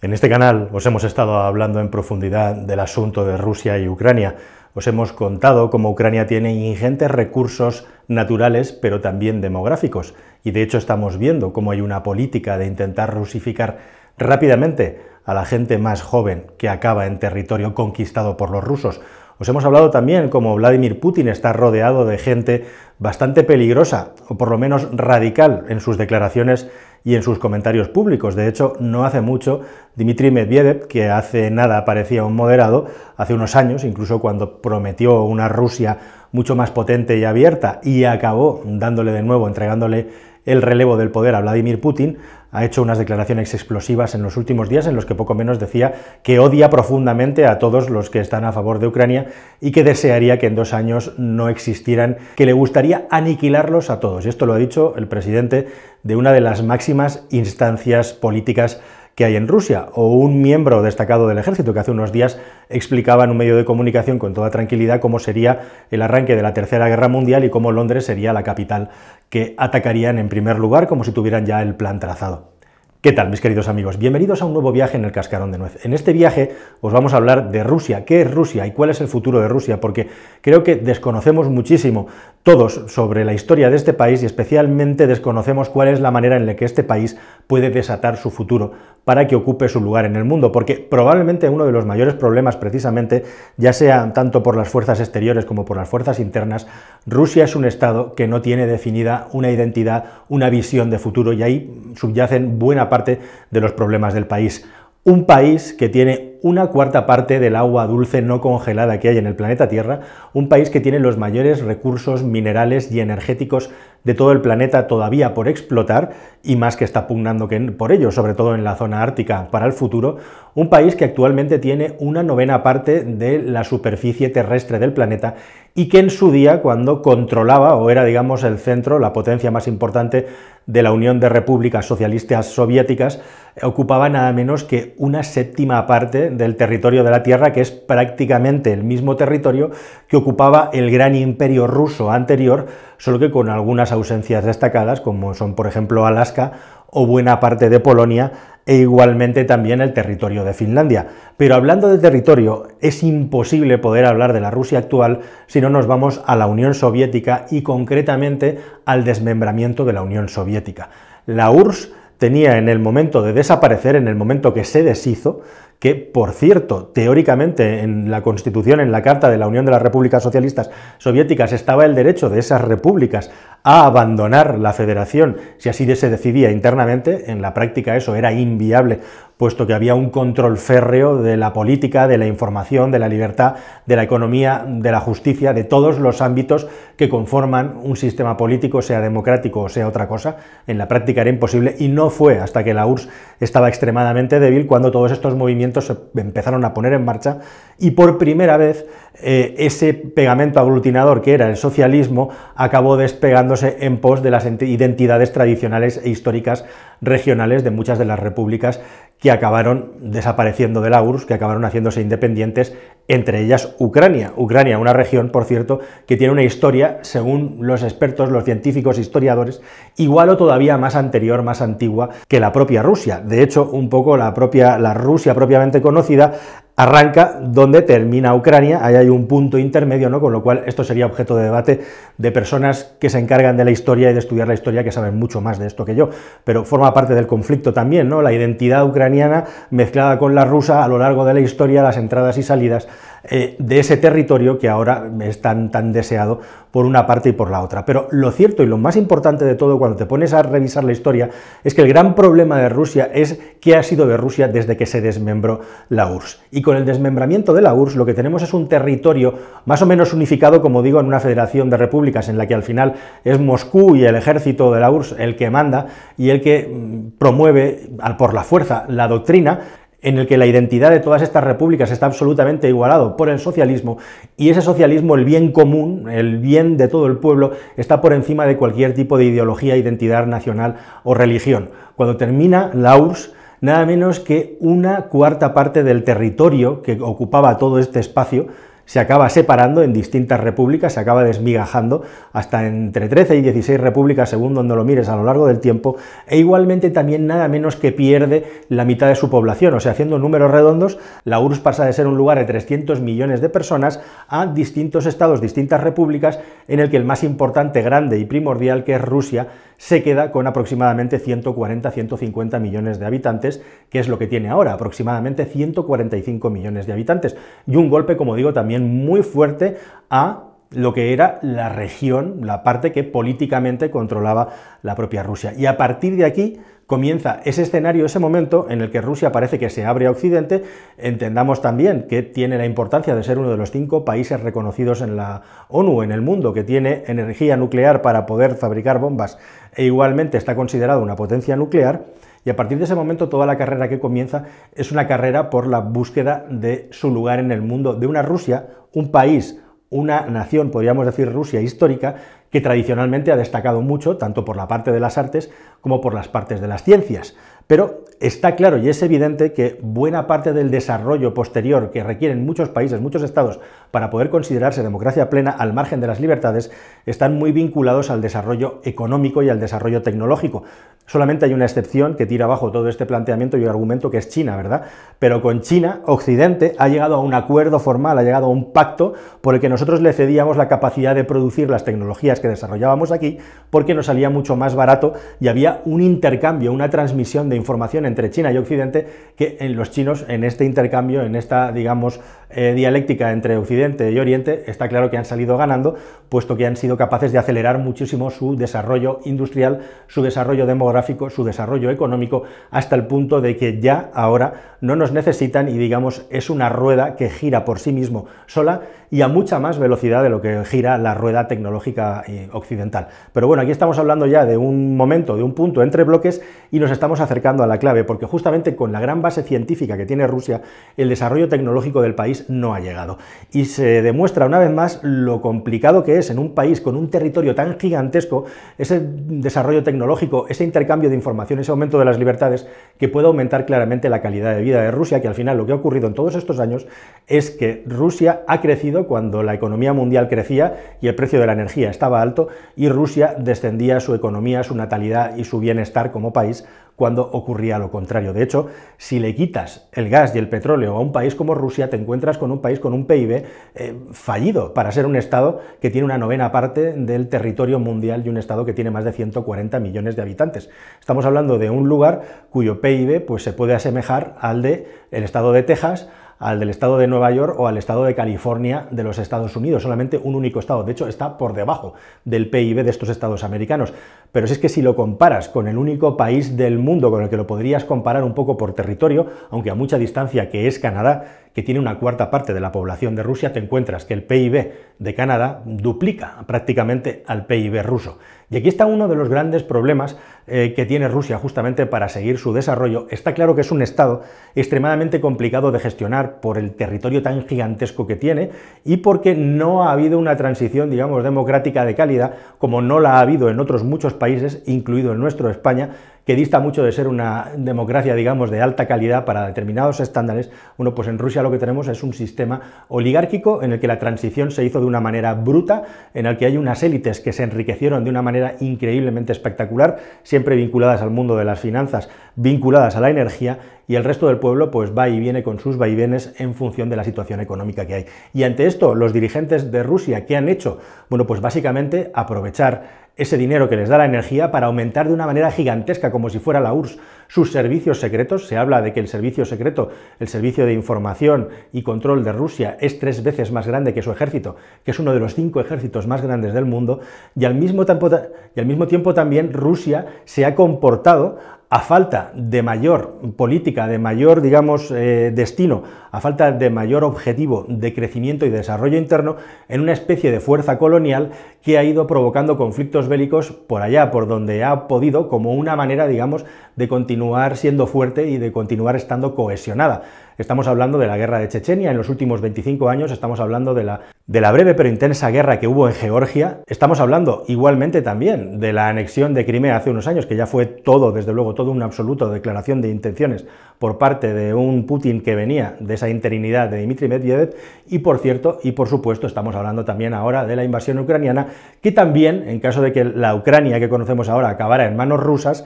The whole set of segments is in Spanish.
En este canal os hemos estado hablando en profundidad del asunto de Rusia y Ucrania. Os hemos contado cómo Ucrania tiene ingentes recursos naturales, pero también demográficos. Y de hecho estamos viendo cómo hay una política de intentar rusificar rápidamente a la gente más joven que acaba en territorio conquistado por los rusos. Os hemos hablado también cómo Vladimir Putin está rodeado de gente bastante peligrosa, o por lo menos radical en sus declaraciones y en sus comentarios públicos. De hecho, no hace mucho, Dmitry Medvedev, que hace nada parecía un moderado, hace unos años, incluso cuando prometió una Rusia mucho más potente y abierta y acabó dándole de nuevo, entregándole el relevo del poder a Vladimir Putin, ha hecho unas declaraciones explosivas en los últimos días en los que poco menos decía que odia profundamente a todos los que están a favor de Ucrania y que desearía que en dos años no existieran, que le gustaría aniquilarlos a todos. Y esto lo ha dicho el presidente de una de las máximas instancias políticas que hay en Rusia, o un miembro destacado del ejército que hace unos días explicaba en un medio de comunicación con toda tranquilidad cómo sería el arranque de la Tercera Guerra Mundial y cómo Londres sería la capital que atacarían en primer lugar como si tuvieran ya el plan trazado. ¿Qué tal, mis queridos amigos? Bienvenidos a un nuevo viaje en el Cascarón de Nuez. En este viaje os vamos a hablar de Rusia, qué es Rusia y cuál es el futuro de Rusia, porque creo que desconocemos muchísimo todos sobre la historia de este país y especialmente desconocemos cuál es la manera en la que este país puede desatar su futuro para que ocupe su lugar en el mundo, porque probablemente uno de los mayores problemas precisamente, ya sea tanto por las fuerzas exteriores como por las fuerzas internas, Rusia es un Estado que no tiene definida una identidad, una visión de futuro y ahí subyacen buena parte de los problemas del país. Un país que tiene una cuarta parte del agua dulce no congelada que hay en el planeta Tierra, un país que tiene los mayores recursos minerales y energéticos de todo el planeta todavía por explotar y más que está pugnando por ello, sobre todo en la zona ártica para el futuro, un país que actualmente tiene una novena parte de la superficie terrestre del planeta y que en su día, cuando controlaba o era, digamos, el centro, la potencia más importante de la Unión de Repúblicas Socialistas Soviéticas, ocupaba nada menos que una séptima parte del territorio de la Tierra, que es prácticamente el mismo territorio que ocupaba el gran imperio ruso anterior, solo que con algunas ausencias destacadas, como son, por ejemplo, Alaska o buena parte de Polonia, e igualmente también el territorio de Finlandia. Pero hablando de territorio, es imposible poder hablar de la Rusia actual si no nos vamos a la Unión Soviética y concretamente al desmembramiento de la Unión Soviética. La URSS tenía en el momento de desaparecer, en el momento que se deshizo, que, por cierto, teóricamente en la Constitución, en la Carta de la Unión de las Repúblicas Socialistas Soviéticas, estaba el derecho de esas repúblicas a abandonar la federación. Si así se decidía internamente, en la práctica eso era inviable puesto que había un control férreo de la política, de la información, de la libertad, de la economía, de la justicia, de todos los ámbitos que conforman un sistema político, sea democrático o sea otra cosa. En la práctica era imposible y no fue hasta que la URSS estaba extremadamente débil cuando todos estos movimientos se empezaron a poner en marcha y por primera vez eh, ese pegamento aglutinador que era el socialismo acabó despegándose en pos de las identidades tradicionales e históricas regionales de muchas de las repúblicas que acabaron desapareciendo de la URSS, que acabaron haciéndose independientes, entre ellas Ucrania. Ucrania, una región, por cierto, que tiene una historia, según los expertos, los científicos, historiadores, igual o todavía más anterior, más antigua que la propia Rusia. De hecho, un poco la propia la Rusia propiamente conocida arranca donde termina Ucrania, ahí hay un punto intermedio, ¿no? con lo cual esto sería objeto de debate de personas que se encargan de la historia y de estudiar la historia, que saben mucho más de esto que yo, pero forma parte del conflicto también, ¿no? la identidad ucraniana mezclada con la rusa a lo largo de la historia, las entradas y salidas eh, de ese territorio que ahora es tan, tan deseado por una parte y por la otra. Pero lo cierto y lo más importante de todo cuando te pones a revisar la historia es que el gran problema de Rusia es qué ha sido de Rusia desde que se desmembró la URSS. Y con el desmembramiento de la URSS lo que tenemos es un territorio más o menos unificado, como digo, en una federación de repúblicas en la que al final es Moscú y el ejército de la URSS el que manda y el que mm, promueve por la fuerza la doctrina en el que la identidad de todas estas repúblicas está absolutamente igualado por el socialismo y ese socialismo, el bien común, el bien de todo el pueblo, está por encima de cualquier tipo de ideología, identidad nacional o religión. Cuando termina la URSS, nada menos que una cuarta parte del territorio que ocupaba todo este espacio se acaba separando en distintas repúblicas, se acaba desmigajando hasta entre 13 y 16 repúblicas, según donde lo mires a lo largo del tiempo, e igualmente también nada menos que pierde la mitad de su población, o sea, haciendo números redondos, la URSS pasa de ser un lugar de 300 millones de personas a distintos estados, distintas repúblicas, en el que el más importante, grande y primordial, que es Rusia, se queda con aproximadamente 140-150 millones de habitantes, que es lo que tiene ahora, aproximadamente 145 millones de habitantes. Y un golpe, como digo, también muy fuerte a lo que era la región, la parte que políticamente controlaba la propia Rusia. Y a partir de aquí comienza ese escenario, ese momento en el que Rusia parece que se abre a Occidente, entendamos también que tiene la importancia de ser uno de los cinco países reconocidos en la ONU, en el mundo, que tiene energía nuclear para poder fabricar bombas e igualmente está considerado una potencia nuclear, y a partir de ese momento toda la carrera que comienza es una carrera por la búsqueda de su lugar en el mundo, de una Rusia, un país, una nación, podríamos decir Rusia histórica, que tradicionalmente ha destacado mucho, tanto por la parte de las artes como por las partes de las ciencias. Pero está claro y es evidente que buena parte del desarrollo posterior que requieren muchos países, muchos estados, para poder considerarse democracia plena al margen de las libertades, están muy vinculados al desarrollo económico y al desarrollo tecnológico. Solamente hay una excepción que tira abajo todo este planteamiento y argumento que es China, ¿verdad? Pero con China, Occidente ha llegado a un acuerdo formal, ha llegado a un pacto por el que nosotros le cedíamos la capacidad de producir las tecnologías que desarrollábamos aquí porque nos salía mucho más barato y había un intercambio, una transmisión de información entre China y Occidente que en los chinos en este intercambio, en esta, digamos, eh, dialéctica entre Occidente y Oriente, está claro que han salido ganando, puesto que han sido capaces de acelerar muchísimo su desarrollo industrial, su desarrollo demográfico, su desarrollo económico, hasta el punto de que ya ahora no nos necesitan y digamos es una rueda que gira por sí mismo sola y a mucha más velocidad de lo que gira la rueda tecnológica eh, occidental. Pero bueno, aquí estamos hablando ya de un momento, de un punto entre bloques y nos estamos acercando a la clave, porque justamente con la gran base científica que tiene Rusia, el desarrollo tecnológico del país no ha llegado. Y se demuestra una vez más lo complicado que es en un país con un territorio tan gigantesco, ese desarrollo tecnológico, ese intercambio de información, ese aumento de las libertades, que puede aumentar claramente la calidad de vida de Rusia, que al final lo que ha ocurrido en todos estos años es que Rusia ha crecido cuando la economía mundial crecía y el precio de la energía estaba alto y Rusia descendía su economía, su natalidad y su bienestar como país cuando ocurría lo contrario. De hecho, si le quitas el gas y el petróleo a un país como Rusia, te encuentras con un país con un PIB eh, fallido para ser un Estado que tiene una novena parte del territorio mundial y un Estado que tiene más de 140 millones de habitantes. Estamos hablando de un lugar cuyo PIB pues, se puede asemejar al de el Estado de Texas, al del estado de Nueva York o al estado de California de los Estados Unidos, solamente un único estado, de hecho está por debajo del PIB de estos estados americanos. Pero si es que si lo comparas con el único país del mundo con el que lo podrías comparar un poco por territorio, aunque a mucha distancia que es Canadá, que tiene una cuarta parte de la población de Rusia, te encuentras que el PIB de Canadá duplica prácticamente al PIB ruso. Y aquí está uno de los grandes problemas eh, que tiene Rusia justamente para seguir su desarrollo. Está claro que es un Estado extremadamente complicado de gestionar por el territorio tan gigantesco que tiene y porque no ha habido una transición, digamos, democrática de calidad, como no la ha habido en otros muchos países, incluido el nuestro, España, que dista mucho de ser una democracia, digamos, de alta calidad para determinados estándares. Bueno, pues en Rusia lo que tenemos es un sistema oligárquico en el que la transición se hizo de una manera bruta, en el que hay unas élites que se enriquecieron de una manera increíblemente espectacular, siempre vinculadas al mundo de las finanzas, vinculadas a la energía, y el resto del pueblo pues va y viene con sus vaivenes en función de la situación económica que hay. Y ante esto, los dirigentes de Rusia, ¿qué han hecho? Bueno, pues básicamente aprovechar ese dinero que les da la energía para aumentar de una manera gigantesca, como si fuera la URSS, sus servicios secretos. Se habla de que el servicio secreto, el servicio de información y control de Rusia, es tres veces más grande que su ejército, que es uno de los cinco ejércitos más grandes del mundo, y al mismo tiempo, y al mismo tiempo también Rusia se ha comportado a falta de mayor política, de mayor, digamos, eh, destino, a falta de mayor objetivo de crecimiento y desarrollo interno, en una especie de fuerza colonial que ha ido provocando conflictos bélicos por allá, por donde ha podido, como una manera, digamos, de continuar siendo fuerte y de continuar estando cohesionada. Estamos hablando de la guerra de Chechenia en los últimos 25 años, estamos hablando de la de la breve pero intensa guerra que hubo en Georgia, estamos hablando igualmente también de la anexión de Crimea hace unos años, que ya fue todo, desde luego, todo un absoluto declaración de intenciones por parte de un Putin que venía de esa interinidad de Dmitry Medvedev, y por cierto, y por supuesto, estamos hablando también ahora de la invasión ucraniana, que también, en caso de que la Ucrania que conocemos ahora acabara en manos rusas,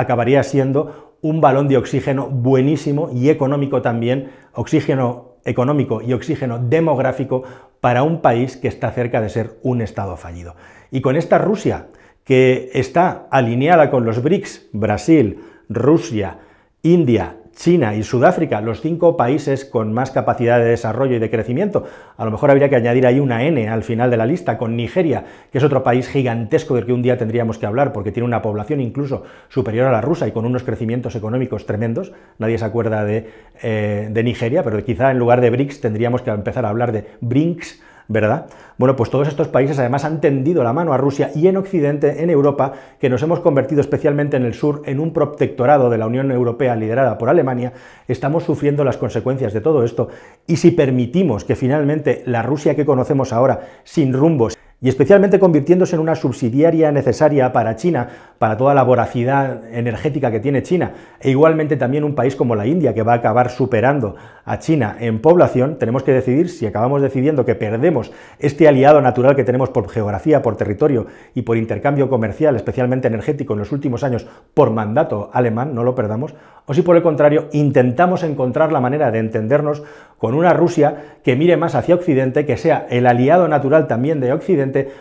acabaría siendo un balón de oxígeno buenísimo y económico también, oxígeno económico y oxígeno demográfico para un país que está cerca de ser un Estado fallido. Y con esta Rusia, que está alineada con los BRICS, Brasil, Rusia, India China y Sudáfrica, los cinco países con más capacidad de desarrollo y de crecimiento. A lo mejor habría que añadir ahí una N al final de la lista, con Nigeria, que es otro país gigantesco del que un día tendríamos que hablar, porque tiene una población incluso superior a la rusa y con unos crecimientos económicos tremendos. Nadie se acuerda de, eh, de Nigeria, pero quizá en lugar de BRICS tendríamos que empezar a hablar de BRICS, ¿verdad? Bueno, pues todos estos países además han tendido la mano a Rusia y en Occidente, en Europa, que nos hemos convertido especialmente en el sur en un protectorado de la Unión Europea liderada por Alemania, estamos sufriendo las consecuencias de todo esto y si permitimos que finalmente la Rusia que conocemos ahora, sin rumbos, y especialmente convirtiéndose en una subsidiaria necesaria para China, para toda la voracidad energética que tiene China, e igualmente también un país como la India, que va a acabar superando a China en población, tenemos que decidir si acabamos decidiendo que perdemos este aliado natural que tenemos por geografía, por territorio y por intercambio comercial, especialmente energético en los últimos años, por mandato alemán, no lo perdamos, o si por el contrario intentamos encontrar la manera de entendernos con una Rusia que mire más hacia Occidente, que sea el aliado natural también de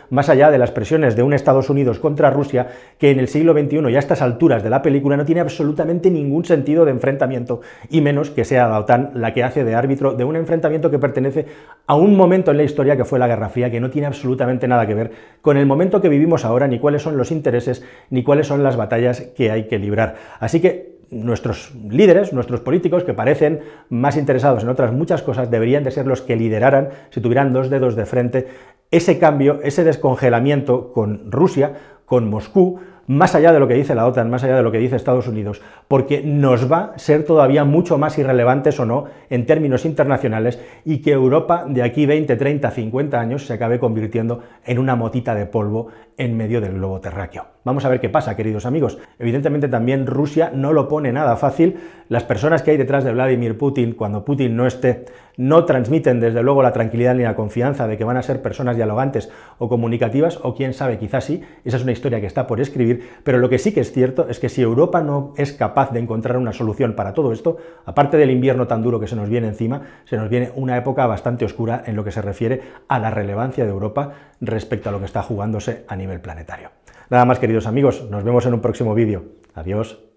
Más allá de las presiones de un Estados Unidos contra Rusia, que en el siglo XXI y a estas alturas de la película no tiene absolutamente ningún sentido de enfrentamiento, y menos que sea la OTAN la que hace de árbitro de un enfrentamiento que pertenece a un momento en la historia que fue la Guerra Fría, que no tiene absolutamente nada que ver con el momento que vivimos ahora, ni cuáles son los intereses, ni cuáles son las batallas que hay que librar. Así que nuestros líderes, nuestros políticos, que parecen más interesados en otras muchas cosas, deberían de ser los que lideraran, si tuvieran dos dedos de frente, ese cambio, ese descongelamiento con Rusia, con Moscú, más allá de lo que dice la OTAN, más allá de lo que dice Estados Unidos, porque nos va a ser todavía mucho más irrelevantes o no en términos internacionales y que Europa de aquí 20, 30, 50 años se acabe convirtiendo en una motita de polvo en medio del globo terráqueo. Vamos a ver qué pasa, queridos amigos. Evidentemente también Rusia no lo pone nada fácil. Las personas que hay detrás de Vladimir Putin, cuando Putin no esté, no transmiten desde luego la tranquilidad ni la confianza de que van a ser personas dialogantes o comunicativas, o quién sabe, quizás sí. Esa es una historia que está por escribir, pero lo que sí que es cierto es que si Europa no es capaz de encontrar una solución para todo esto, aparte del invierno tan duro que se nos viene encima, se nos viene una época bastante oscura en lo que se refiere a la relevancia de Europa respecto a lo que está jugándose a nivel planetario. Nada más, queridos amigos, nos vemos en un próximo vídeo. Adiós.